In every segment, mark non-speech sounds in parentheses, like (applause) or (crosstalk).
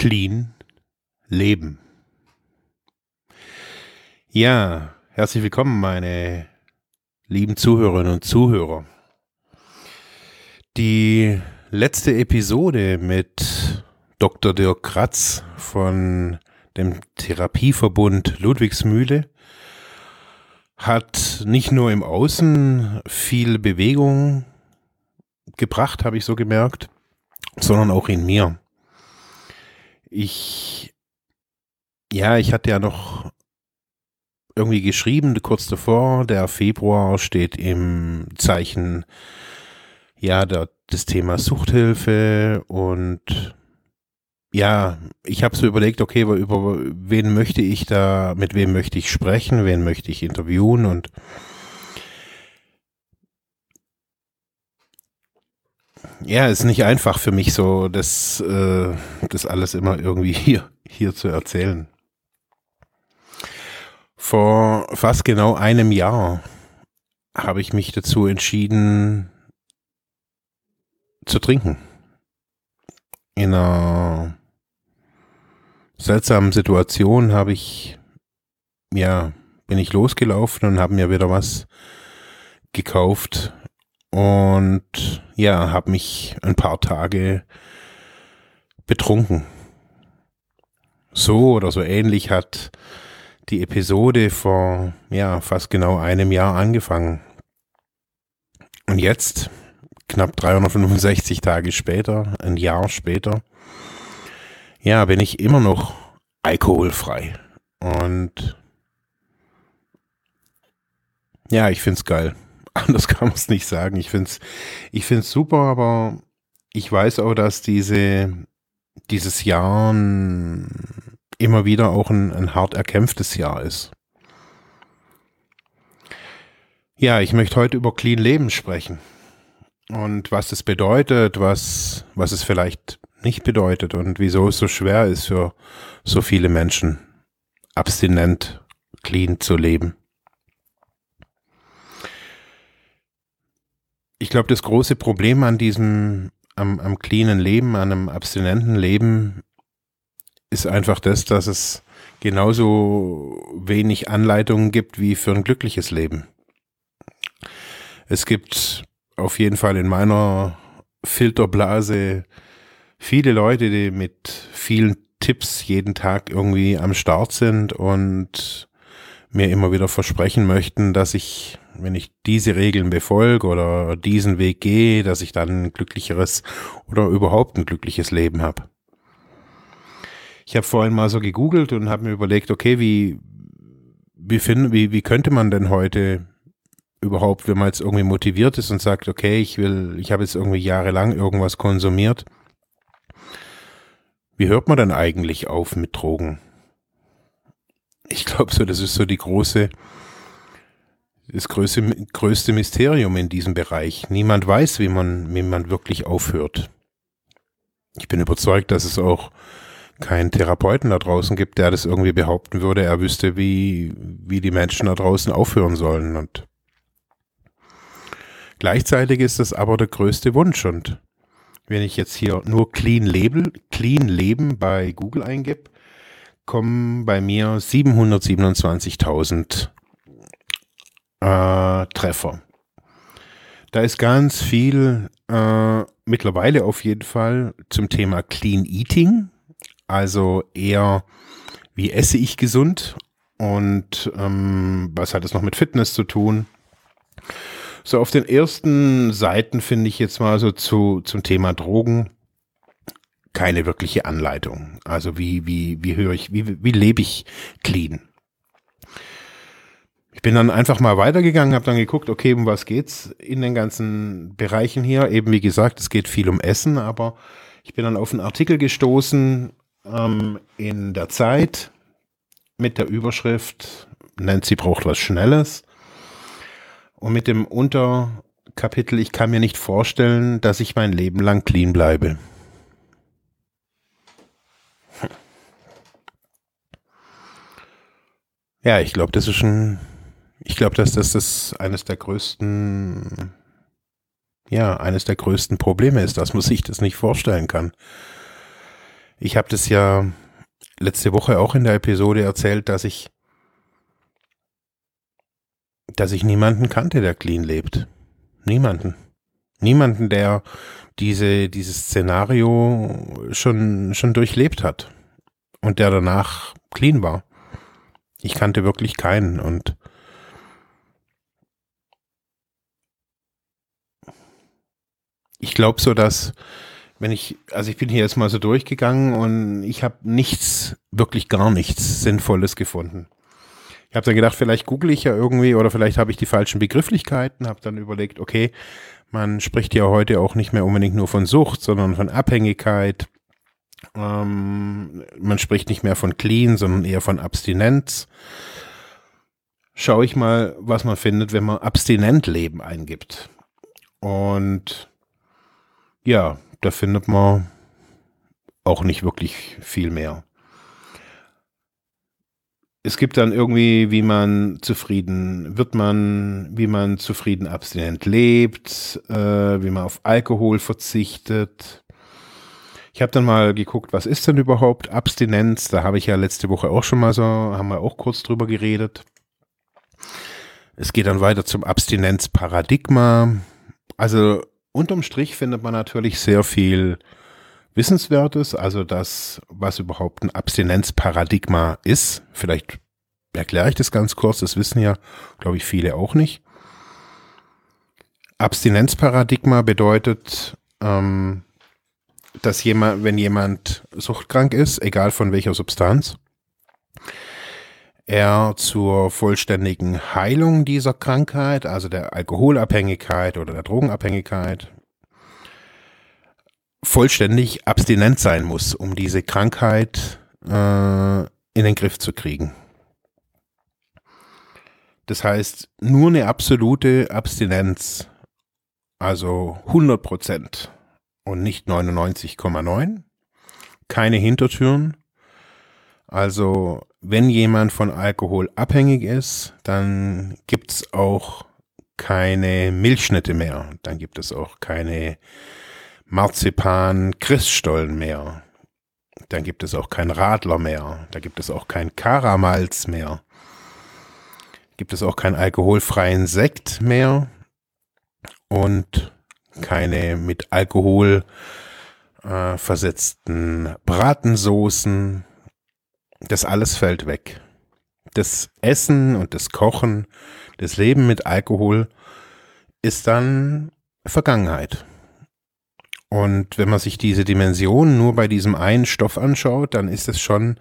Clean Leben. Ja, herzlich willkommen, meine lieben Zuhörerinnen und Zuhörer. Die letzte Episode mit Dr. Dirk Kratz von dem Therapieverbund Ludwigsmühle hat nicht nur im Außen viel Bewegung gebracht, habe ich so gemerkt, sondern auch in mir. Ich, ja, ich hatte ja noch irgendwie geschrieben, kurz davor, der Februar steht im Zeichen, ja, der, des Themas Suchthilfe. Und ja, ich habe so überlegt, okay, über wen möchte ich da, mit wem möchte ich sprechen, wen möchte ich interviewen? Und ja, ist nicht einfach für mich so, das, äh, das alles immer irgendwie (laughs) hier, hier zu erzählen. Vor fast genau einem Jahr habe ich mich dazu entschieden zu trinken. In einer seltsamen Situation habe ich, ja, bin ich losgelaufen und habe mir wieder was gekauft und ja, habe mich ein paar Tage betrunken. So oder so ähnlich hat die Episode vor ja fast genau einem Jahr angefangen. Und jetzt, knapp 365 Tage später, ein Jahr später, ja, bin ich immer noch alkoholfrei. Und ja, ich find's geil. Anders kann man es nicht sagen. Ich find's, ich find's super, aber ich weiß auch, dass diese, dieses Jahr immer wieder auch ein, ein hart erkämpftes Jahr ist. Ja, ich möchte heute über Clean Leben sprechen. Und was es bedeutet, was, was es vielleicht nicht bedeutet und wieso es so schwer ist für so viele Menschen, abstinent, clean zu leben. Ich glaube, das große Problem an diesem, am, am cleanen Leben, an einem abstinenten Leben ist einfach das, dass es genauso wenig Anleitungen gibt wie für ein glückliches Leben. Es gibt auf jeden Fall in meiner Filterblase viele Leute, die mit vielen Tipps jeden Tag irgendwie am Start sind und mir immer wieder versprechen möchten, dass ich, wenn ich diese Regeln befolge oder diesen Weg gehe, dass ich dann ein glücklicheres oder überhaupt ein glückliches Leben habe. Ich habe vorhin mal so gegoogelt und habe mir überlegt, okay, wie, wie, find, wie, wie könnte man denn heute überhaupt, wenn man jetzt irgendwie motiviert ist und sagt, okay, ich will, ich habe jetzt irgendwie jahrelang irgendwas konsumiert, wie hört man dann eigentlich auf mit Drogen? Ich glaube so, das ist so die große, das größte, größte Mysterium in diesem Bereich. Niemand weiß, wie man, wie man wirklich aufhört. Ich bin überzeugt, dass es auch keinen Therapeuten da draußen gibt, der das irgendwie behaupten würde, er wüsste, wie, wie die Menschen da draußen aufhören sollen. Und gleichzeitig ist das aber der größte Wunsch. Und wenn ich jetzt hier nur Clean Label, Clean Leben bei Google eingebe, kommen bei mir 727.000 äh, Treffer. Da ist ganz viel äh, mittlerweile auf jeden Fall zum Thema Clean Eating also eher, wie esse ich gesund und ähm, was hat es noch mit Fitness zu tun? So auf den ersten Seiten finde ich jetzt mal so zu, zum Thema Drogen keine wirkliche Anleitung. Also wie, wie, wie höre ich, wie, wie lebe ich clean? Ich bin dann einfach mal weitergegangen, habe dann geguckt, okay, um was geht's in den ganzen Bereichen hier? Eben wie gesagt, es geht viel um Essen, aber ich bin dann auf einen Artikel gestoßen ähm, in der Zeit mit der Überschrift Nancy braucht was Schnelles und mit dem Unterkapitel Ich kann mir nicht vorstellen, dass ich mein Leben lang clean bleibe. Ja, ich glaube, das ist schon, ich glaube, dass das, das eines der größten, ja, eines der größten Probleme ist, dass man sich das nicht vorstellen kann. Ich habe das ja letzte Woche auch in der Episode erzählt, dass ich, dass ich niemanden kannte, der clean lebt. Niemanden. Niemanden, der diese, dieses Szenario schon, schon durchlebt hat und der danach clean war. Ich kannte wirklich keinen und ich glaube so, dass wenn ich, also ich bin hier jetzt mal so durchgegangen und ich habe nichts, wirklich gar nichts Sinnvolles gefunden. Ich habe dann gedacht, vielleicht google ich ja irgendwie oder vielleicht habe ich die falschen Begrifflichkeiten, habe dann überlegt, okay, man spricht ja heute auch nicht mehr unbedingt nur von Sucht, sondern von Abhängigkeit, ähm, man spricht nicht mehr von clean, sondern eher von Abstinenz. Schaue ich mal, was man findet, wenn man abstinent Leben eingibt. Und ja, da findet man auch nicht wirklich viel mehr. Es gibt dann irgendwie, wie man zufrieden wird man, wie man zufrieden abstinent lebt, äh, wie man auf Alkohol verzichtet, ich habe dann mal geguckt, was ist denn überhaupt Abstinenz? Da habe ich ja letzte Woche auch schon mal so, haben wir auch kurz drüber geredet. Es geht dann weiter zum Abstinenzparadigma. Also unterm Strich findet man natürlich sehr viel Wissenswertes, also das, was überhaupt ein Abstinenzparadigma ist. Vielleicht erkläre ich das ganz kurz, das wissen ja, glaube ich, viele auch nicht. Abstinenzparadigma bedeutet, ähm, dass jemand, wenn jemand suchtkrank ist, egal von welcher Substanz, er zur vollständigen Heilung dieser Krankheit, also der Alkoholabhängigkeit oder der Drogenabhängigkeit, vollständig abstinent sein muss, um diese Krankheit äh, in den Griff zu kriegen. Das heißt, nur eine absolute Abstinenz, also 100 Prozent, und nicht 99,9. Keine Hintertüren. Also wenn jemand von Alkohol abhängig ist, dann gibt es auch keine Milchschnitte mehr. Dann gibt es auch keine Marzipan-Christstollen mehr. Dann gibt es auch kein Radler mehr. Da gibt es auch kein Karamalz mehr. Gibt es auch keinen alkoholfreien Sekt mehr. Und keine mit Alkohol äh, versetzten Bratensoßen. Das alles fällt weg. Das Essen und das Kochen, das Leben mit Alkohol ist dann Vergangenheit. Und wenn man sich diese Dimension nur bei diesem einen Stoff anschaut, dann ist es schon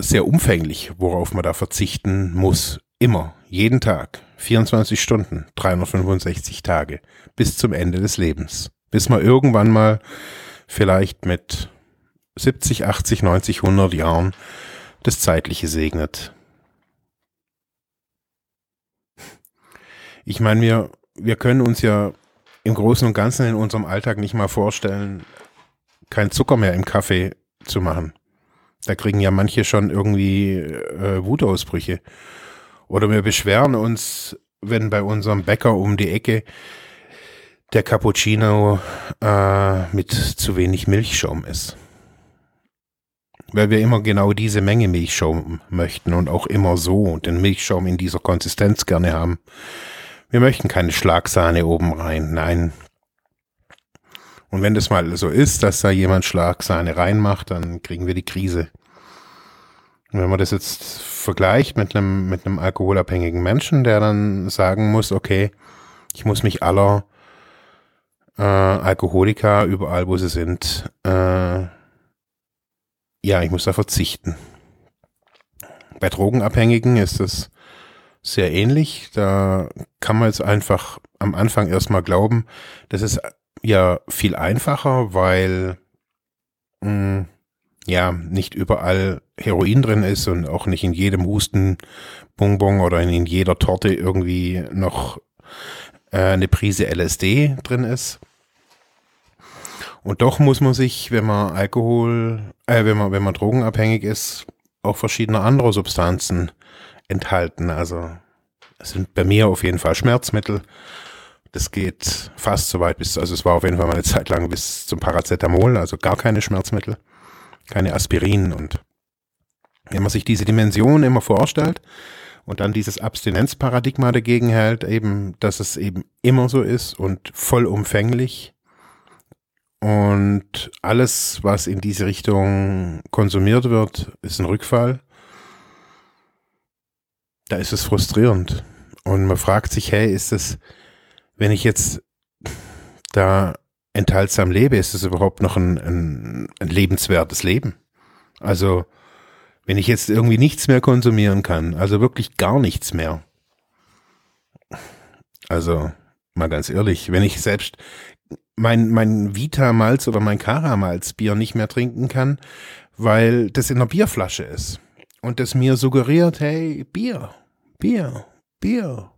sehr umfänglich, worauf man da verzichten muss. Immer, jeden Tag, 24 Stunden, 365 Tage, bis zum Ende des Lebens. Bis man irgendwann mal vielleicht mit 70, 80, 90, 100 Jahren das Zeitliche segnet. Ich meine, wir, wir können uns ja im Großen und Ganzen in unserem Alltag nicht mal vorstellen, kein Zucker mehr im Kaffee zu machen. Da kriegen ja manche schon irgendwie äh, Wutausbrüche. Oder wir beschweren uns, wenn bei unserem Bäcker um die Ecke der Cappuccino äh, mit zu wenig Milchschaum ist. Weil wir immer genau diese Menge Milchschaum möchten und auch immer so den Milchschaum in dieser Konsistenz gerne haben. Wir möchten keine Schlagsahne oben rein, nein. Und wenn das mal so ist, dass da jemand Schlagsahne reinmacht, dann kriegen wir die Krise. Wenn man das jetzt vergleicht mit einem, mit einem alkoholabhängigen Menschen, der dann sagen muss, okay, ich muss mich aller äh, Alkoholiker überall, wo sie sind, äh, ja, ich muss da verzichten. Bei Drogenabhängigen ist es sehr ähnlich. Da kann man jetzt einfach am Anfang erstmal glauben, das ist ja viel einfacher, weil mh, hm, ja, nicht überall Heroin drin ist und auch nicht in jedem Hustenbonbon oder in jeder Torte irgendwie noch äh, eine Prise LSD drin ist. Und doch muss man sich, wenn man Alkohol, äh, wenn man, wenn man drogenabhängig ist, auch verschiedene andere Substanzen enthalten. Also es sind bei mir auf jeden Fall Schmerzmittel. Das geht fast so weit bis, also es war auf jeden Fall mal eine Zeit lang bis zum Paracetamol, also gar keine Schmerzmittel, keine Aspirin. Und wenn man sich diese Dimension immer vorstellt und dann dieses Abstinenzparadigma dagegen hält, eben, dass es eben immer so ist und vollumfänglich und alles, was in diese Richtung konsumiert wird, ist ein Rückfall, da ist es frustrierend. Und man fragt sich, hey, ist es, wenn ich jetzt da enthaltsam lebe, ist es überhaupt noch ein, ein, ein lebenswertes Leben? Also, wenn ich jetzt irgendwie nichts mehr konsumieren kann, also wirklich gar nichts mehr. Also, mal ganz ehrlich, wenn ich selbst mein, mein Vita-Malz oder mein Kara-Malz-Bier nicht mehr trinken kann, weil das in einer Bierflasche ist und das mir suggeriert, hey, Bier, Bier, Bier.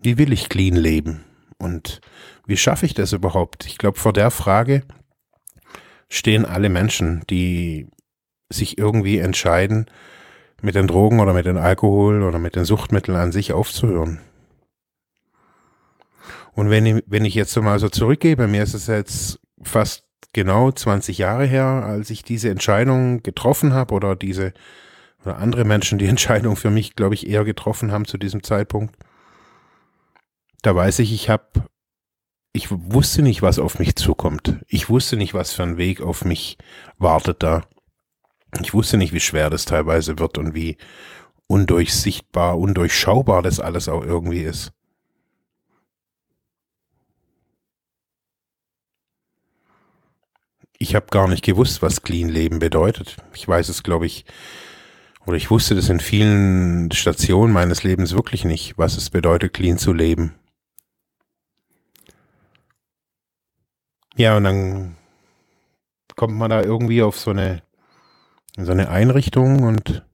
Wie will ich clean leben? Und wie schaffe ich das überhaupt? Ich glaube, vor der Frage stehen alle Menschen, die sich irgendwie entscheiden, mit den Drogen oder mit dem Alkohol oder mit den Suchtmitteln an sich aufzuhören. Und wenn ich, wenn ich jetzt so mal so zurückgehe, bei mir ist es jetzt fast genau 20 Jahre her, als ich diese Entscheidung getroffen habe oder diese oder andere Menschen die (laughs) Entscheidung für mich, glaube ich, eher getroffen haben zu diesem Zeitpunkt. Da weiß ich, ich habe, ich wusste nicht, was auf mich zukommt. Ich wusste nicht, was für ein Weg auf mich wartet da. Ich wusste nicht, wie schwer das teilweise wird und wie undurchsichtbar, undurchschaubar das alles auch irgendwie ist. ich habe gar nicht gewusst, was Clean Leben bedeutet. Ich weiß es, glaube ich, oder ich wusste das in vielen Stationen meines Lebens wirklich nicht, was es bedeutet, clean zu leben. Ja, und dann kommt man da irgendwie auf so eine, so eine Einrichtung und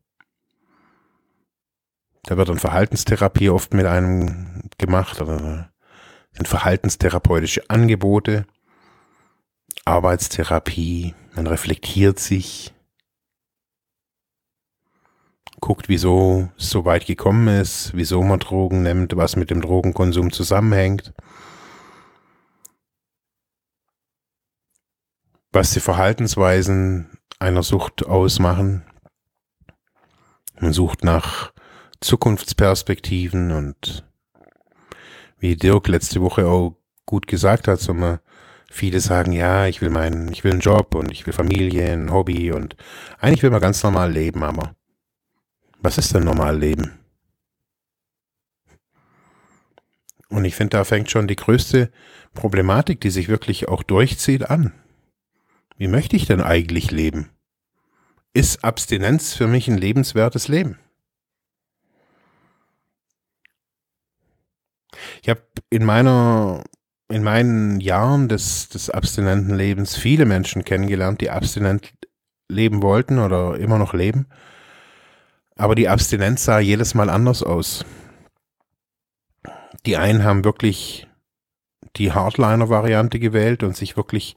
da wird dann Verhaltenstherapie oft mit einem gemacht oder sind verhaltenstherapeutische Angebote. Arbeitstherapie, man reflektiert sich, guckt, wieso es so weit gekommen ist, wieso man Drogen nimmt, was mit dem Drogenkonsum zusammenhängt, was die Verhaltensweisen einer Sucht ausmachen. Man sucht nach Zukunftsperspektiven und wie Dirk letzte Woche auch gut gesagt hat, so man Viele sagen, ja, ich will meinen, ich will einen Job und ich will Familie, ein Hobby und eigentlich will man ganz normal leben, aber was ist denn normal leben? Und ich finde, da fängt schon die größte Problematik, die sich wirklich auch durchzieht, an. Wie möchte ich denn eigentlich leben? Ist Abstinenz für mich ein lebenswertes Leben? Ich habe in meiner in meinen Jahren des, des abstinenten Lebens viele Menschen kennengelernt, die abstinent leben wollten oder immer noch leben. Aber die Abstinenz sah jedes Mal anders aus. Die einen haben wirklich die Hardliner-Variante gewählt und sich wirklich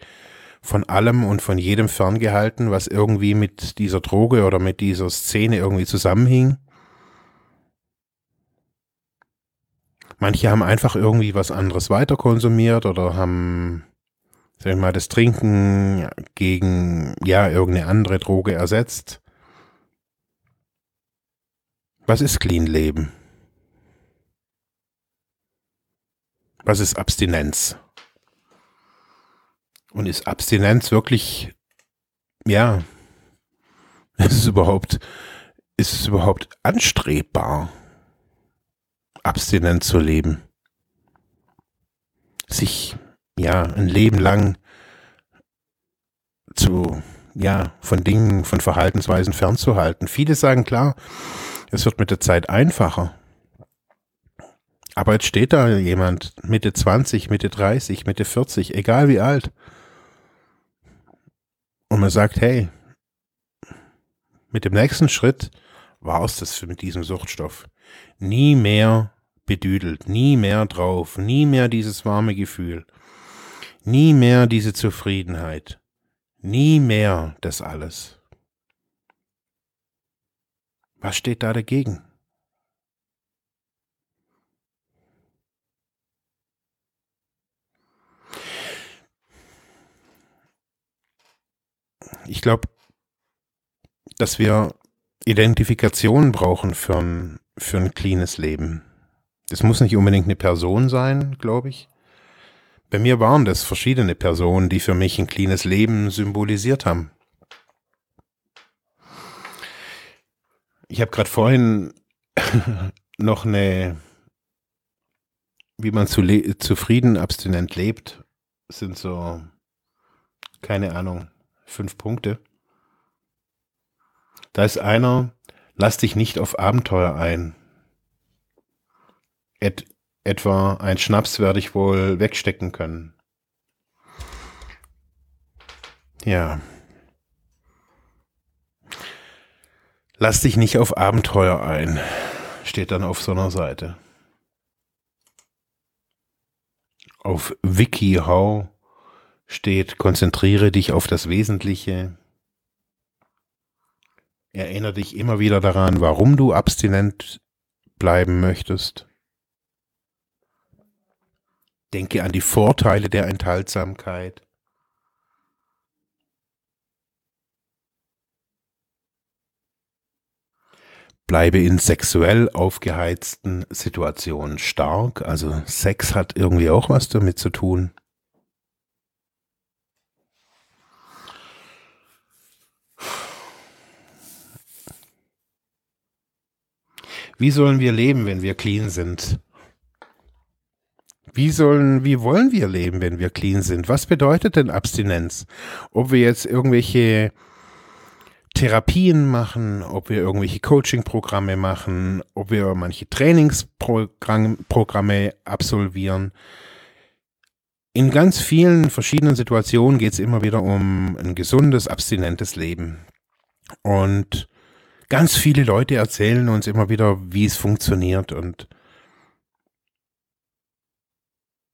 von allem und von jedem ferngehalten, was irgendwie mit dieser Droge oder mit dieser Szene irgendwie zusammenhing. Manche haben einfach irgendwie was anderes weiter konsumiert oder haben, sag ich mal, das Trinken gegen, ja, irgendeine andere Droge ersetzt. Was ist Clean Leben? Was ist Abstinenz? Und ist Abstinenz wirklich, ja, ist es überhaupt, ist es überhaupt anstrebbar? abstinent zu leben. Sich, ja, ein Leben lang zu, ja, von Dingen, von Verhaltensweisen fernzuhalten. Viele sagen klar, es wird mit der Zeit einfacher. Aber jetzt steht da jemand, Mitte 20, Mitte 30, Mitte 40, egal wie alt. Und man sagt, hey, mit dem nächsten Schritt war es das mit diesem Suchtstoff. Nie mehr bedüdelt, nie mehr drauf, nie mehr dieses warme Gefühl, nie mehr diese Zufriedenheit, nie mehr das alles. Was steht da dagegen? Ich glaube, dass wir Identifikation brauchen für ein, für ein cleanes Leben. Das muss nicht unbedingt eine Person sein, glaube ich. Bei mir waren das verschiedene Personen, die für mich ein cleanes Leben symbolisiert haben. Ich habe gerade vorhin (laughs) noch eine, wie man zu zufrieden abstinent lebt, sind so, keine Ahnung, fünf Punkte. Da ist einer, lass dich nicht auf Abenteuer ein. Et, etwa ein Schnaps werde ich wohl wegstecken können. Ja. Lass dich nicht auf Abenteuer ein, steht dann auf so einer Seite. Auf WikiHow steht, konzentriere dich auf das Wesentliche. Erinnere dich immer wieder daran, warum du abstinent bleiben möchtest. Denke an die Vorteile der Enthaltsamkeit. Bleibe in sexuell aufgeheizten Situationen stark. Also Sex hat irgendwie auch was damit zu tun. Wie sollen wir leben, wenn wir clean sind? Wie sollen, wie wollen wir leben, wenn wir clean sind? Was bedeutet denn Abstinenz? Ob wir jetzt irgendwelche Therapien machen, ob wir irgendwelche Coaching-Programme machen, ob wir manche Trainingsprogramme absolvieren. In ganz vielen verschiedenen Situationen geht es immer wieder um ein gesundes, abstinentes Leben. Und ganz viele Leute erzählen uns immer wieder, wie es funktioniert und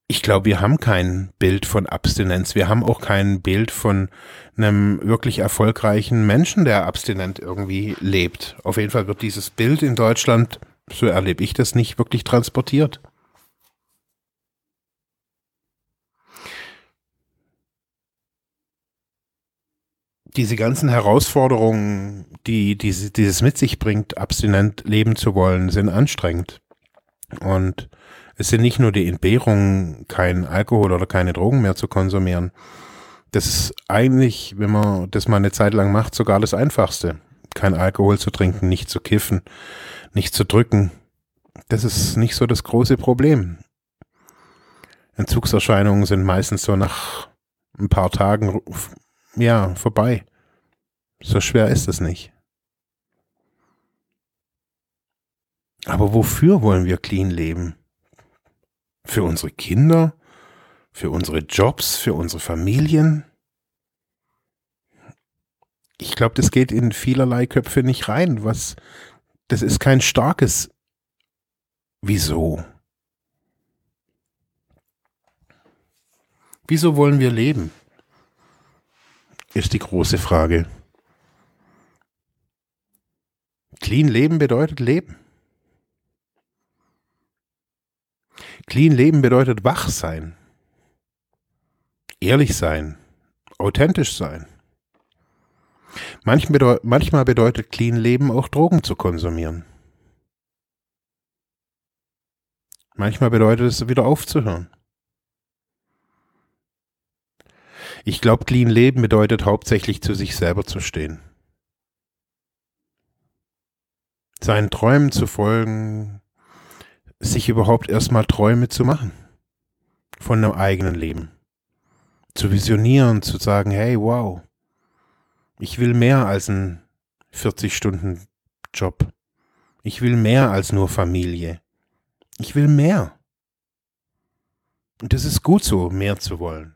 ich glaube, wir haben kein Bild von Abstinenz. Wir haben auch kein Bild von einem wirklich erfolgreichen Menschen, der abstinent irgendwie lebt. Auf jeden Fall wird dieses Bild in Deutschland, so erlebe ich das nicht, wirklich transportiert. Diese ganzen Herausforderungen, die diese, dieses mit sich bringt, abstinent leben zu wollen, sind anstrengend. Und es sind nicht nur die Entbehrungen, kein Alkohol oder keine Drogen mehr zu konsumieren. Das ist eigentlich, wenn man das mal eine Zeit lang macht, sogar das Einfachste. Kein Alkohol zu trinken, nicht zu kiffen, nicht zu drücken. Das ist nicht so das große Problem. Entzugserscheinungen sind meistens so nach ein paar Tagen ja, vorbei. So schwer ist es nicht. Aber wofür wollen wir clean leben? Für unsere Kinder? Für unsere Jobs? Für unsere Familien? Ich glaube, das geht in vielerlei Köpfe nicht rein. Was, das ist kein starkes Wieso? Wieso wollen wir leben? Ist die große Frage. Clean Leben bedeutet Leben. Clean Leben bedeutet wach sein, ehrlich sein, authentisch sein. Manchmal bedeutet Clean Leben auch Drogen zu konsumieren. Manchmal bedeutet es wieder aufzuhören. Ich glaube, clean leben bedeutet hauptsächlich zu sich selber zu stehen. Seinen Träumen zu folgen, sich überhaupt erstmal Träume zu machen von einem eigenen Leben. Zu visionieren, zu sagen, hey, wow, ich will mehr als einen 40-Stunden-Job. Ich will mehr als nur Familie. Ich will mehr. Und es ist gut so, mehr zu wollen.